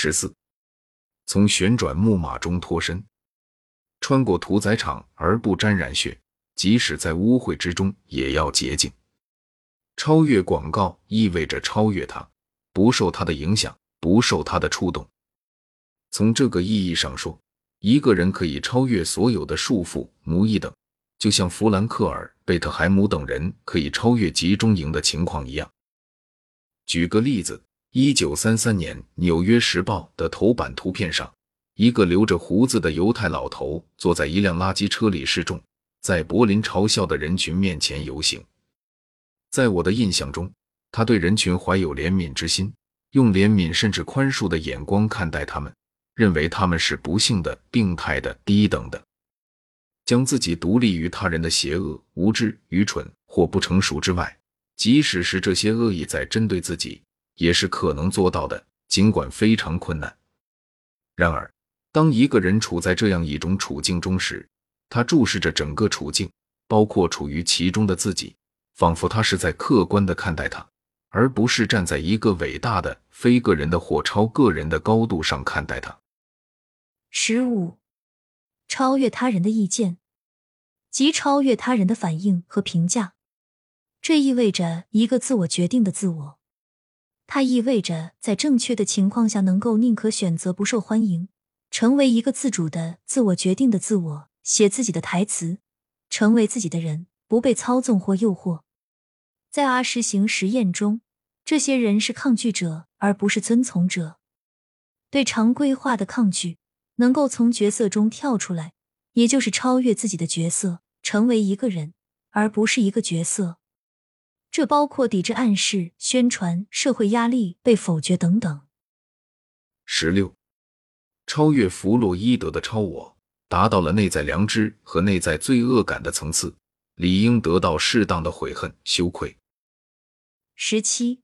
十四，从旋转木马中脱身，穿过屠宰场而不沾染血，即使在污秽之中也要洁净。超越广告意味着超越它，不受它的影响，不受它的触动。从这个意义上说，一个人可以超越所有的束缚、奴役等，就像弗兰克尔·贝特海姆等人可以超越集中营的情况一样。举个例子，一九三三年《纽约时报》的头版图片上，一个留着胡子的犹太老头坐在一辆垃圾车里示众，在柏林嘲笑的人群面前游行。在我的印象中，他对人群怀有怜悯之心，用怜悯甚至宽恕的眼光看待他们，认为他们是不幸的、病态的、低等的，将自己独立于他人的邪恶、无知、愚蠢或不成熟之外。即使是这些恶意在针对自己，也是可能做到的，尽管非常困难。然而，当一个人处在这样一种处境中时，他注视着整个处境，包括处于其中的自己，仿佛他是在客观的看待他，而不是站在一个伟大的非个人的或超个人的高度上看待他。十五，超越他人的意见，即超越他人的反应和评价。这意味着一个自我决定的自我，它意味着在正确的情况下能够宁可选择不受欢迎，成为一个自主的自我决定的自我，写自己的台词，成为自己的人，不被操纵或诱惑。在阿实行实验中，这些人是抗拒者，而不是遵从者。对常规化的抗拒，能够从角色中跳出来，也就是超越自己的角色，成为一个人，而不是一个角色。这包括抵制暗示、宣传、社会压力、被否决等等。十六，超越弗洛伊德的超我，达到了内在良知和内在罪恶感的层次，理应得到适当的悔恨、羞愧。十七，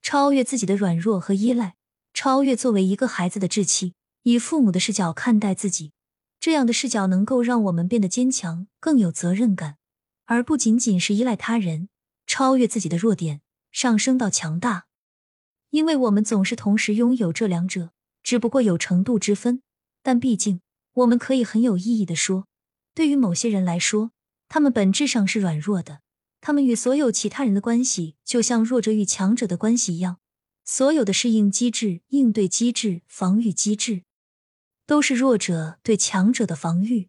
超越自己的软弱和依赖，超越作为一个孩子的稚气，以父母的视角看待自己，这样的视角能够让我们变得坚强，更有责任感，而不仅仅是依赖他人。超越自己的弱点，上升到强大，因为我们总是同时拥有这两者，只不过有程度之分。但毕竟，我们可以很有意义的说，对于某些人来说，他们本质上是软弱的。他们与所有其他人的关系，就像弱者与强者的关系一样，所有的适应机制、应对机制、防御机制，都是弱者对强者的防御。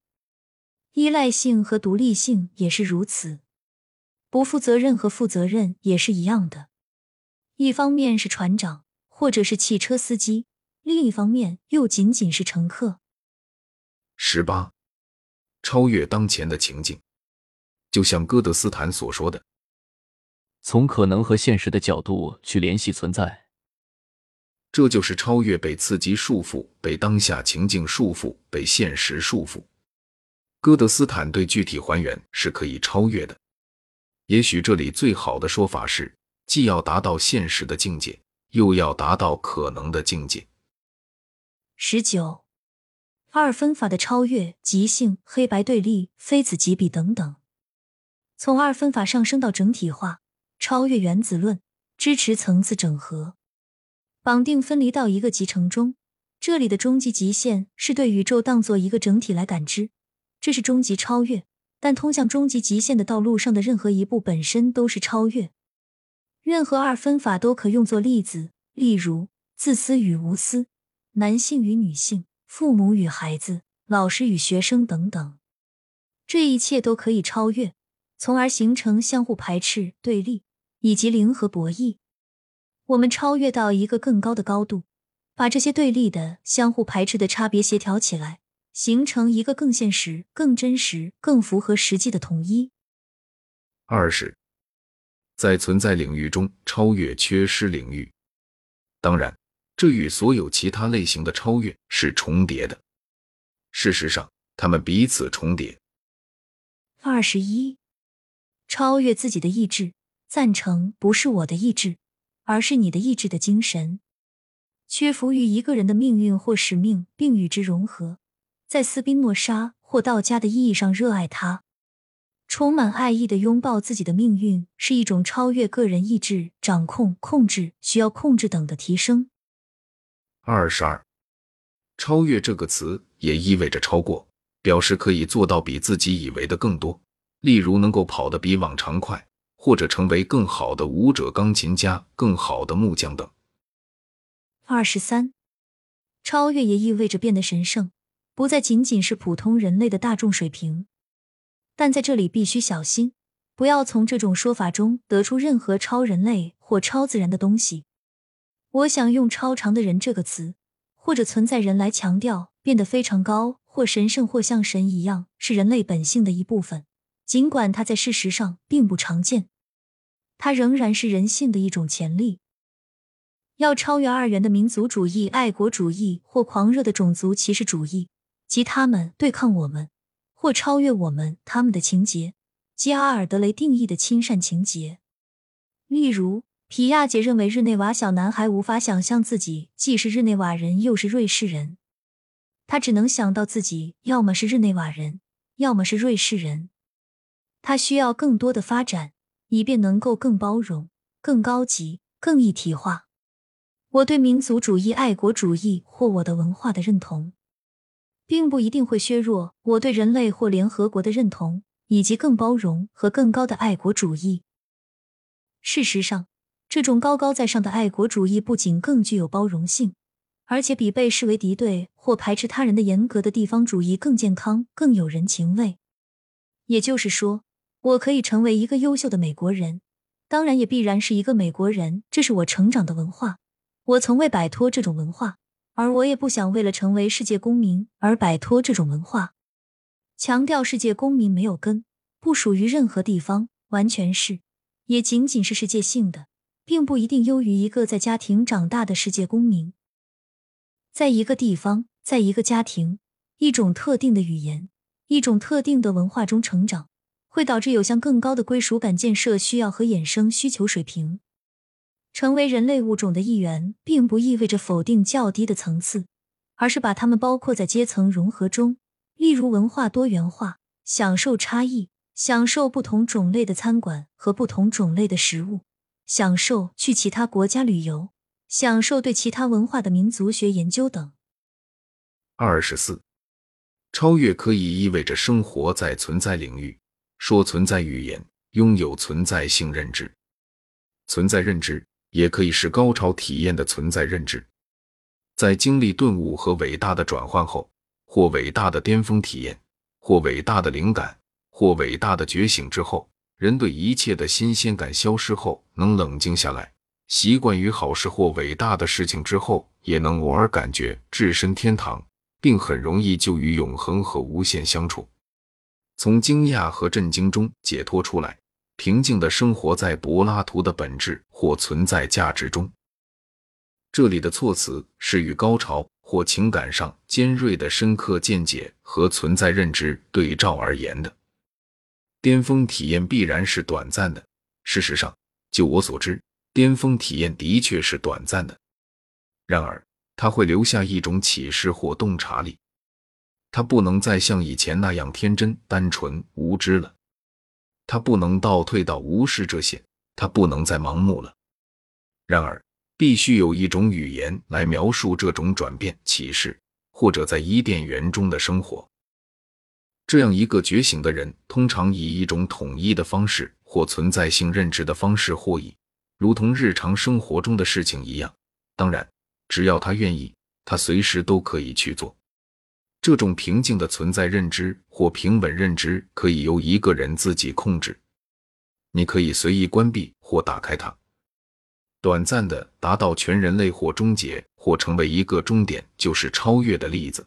依赖性和独立性也是如此。不负责任和负责任也是一样的，一方面是船长或者是汽车司机，另一方面又仅仅是乘客。十八，超越当前的情境，就像哥德斯坦所说的，从可能和现实的角度去联系存在，这就是超越被刺激束缚、被当下情境束缚、被现实束缚。哥德斯坦对具体还原是可以超越的。也许这里最好的说法是，既要达到现实的境界，又要达到可能的境界。十九，二分法的超越，即性、黑白对立、非此即彼等等，从二分法上升到整体化，超越原子论，支持层次整合，绑定分离到一个集成中。这里的终极极限是对宇宙当做一个整体来感知，这是终极超越。但通向终极极限的道路上的任何一步本身都是超越。任何二分法都可用作例子，例如自私与无私、男性与女性、父母与孩子、老师与学生等等。这一切都可以超越，从而形成相互排斥、对立以及零和博弈。我们超越到一个更高的高度，把这些对立的、相互排斥的差别协调起来。形成一个更现实、更真实、更符合实际的统一。二是，在存在领域中超越缺失领域。当然，这与所有其他类型的超越是重叠的。事实上，他们彼此重叠。二十一，超越自己的意志，赞成不是我的意志，而是你的意志的精神。屈服于一个人的命运或使命，并与之融合。在斯宾诺莎或道家的意义上，热爱他，充满爱意的拥抱自己的命运，是一种超越个人意志、掌控、控制、需要控制等的提升。二十二，超越这个词也意味着超过，表示可以做到比自己以为的更多，例如能够跑得比往常快，或者成为更好的舞者、钢琴家、更好的木匠等。二十三，超越也意味着变得神圣，不再仅仅是普通人类的大众水平。但在这里必须小心，不要从这种说法中得出任何超人类或超自然的东西。我想用“超常的人”这个词，或者存在人来强调变得非常高或神圣或像神一样是人类本性的一部分，尽管它在事实上并不常见，它仍然是人性的一种潜力。要超越二元的民族主义、爱国主义或狂热的种族歧视主义，即他们对抗我们或超越我们他们的情节，即阿尔德雷定义的亲善情节。例如，皮亚杰认为日内瓦小男孩无法想象自己既是日内瓦人又是瑞士人，他只能想到自己要么是日内瓦人，要么是瑞士人。他需要更多的发展，以便能够更包容、更高级、更一体化。我对民族主义、爱国主义或我的文化的认同，并不一定会削弱我对人类或联合国的认同，以及更包容和更高的爱国主义。事实上，这种高高在上的爱国主义不仅更具有包容性，而且比被视为敌对或排斥他人的严格的地方主义更健康、更有人情味。也就是说，我可以成为一个优秀的美国人，当然也必然是一个美国人，这是我成长的文化。我从未摆脱这种文化，而我也不想为了成为世界公民而摆脱这种文化。强调世界公民没有根，不属于任何地方，完全是，也仅仅是世界性的，并不一定优于一个在家庭长大的世界公民。在一个地方，在一个家庭，一种特定的语言，一种特定的文化中成长，会导致有向更高的归属感建设需要和衍生需求水平。成为人类物种的一员，并不意味着否定较低的层次，而是把它们包括在阶层融合中。例如，文化多元化，享受差异，享受不同种类的餐馆和不同种类的食物，享受去其他国家旅游，享受对其他文化的民族学研究等。二十四，超越可以意味着生活在存在领域，说存在语言，拥有存在性认知，存在认知。也可以是高潮体验的存在认知，在经历顿悟和伟大的转换后，或伟大的巅峰体验，或伟大的灵感，或伟大的觉醒之后，人对一切的新鲜感消失后，能冷静下来，习惯于好事或伟大的事情之后，也能偶尔感觉置身天堂，并很容易就与永恒和无限相处，从惊讶和震惊中解脱出来。平静的生活在柏拉图的本质或存在价值中。这里的措辞是与高潮或情感上尖锐的深刻见解和存在认知对照而言的。巅峰体验必然是短暂的。事实上，就我所知，巅峰体验的确是短暂的。然而，它会留下一种启示或洞察力。它不能再像以前那样天真、单纯、无知了。他不能倒退到无视这些，他不能再盲目了。然而，必须有一种语言来描述这种转变、启示，或者在伊甸园中的生活。这样一个觉醒的人，通常以一种统一的方式或存在性认知的方式获益，如同日常生活中的事情一样。当然，只要他愿意，他随时都可以去做。这种平静的存在认知或平稳认知可以由一个人自己控制，你可以随意关闭或打开它，短暂的达到全人类或终结或成为一个终点，就是超越的例子。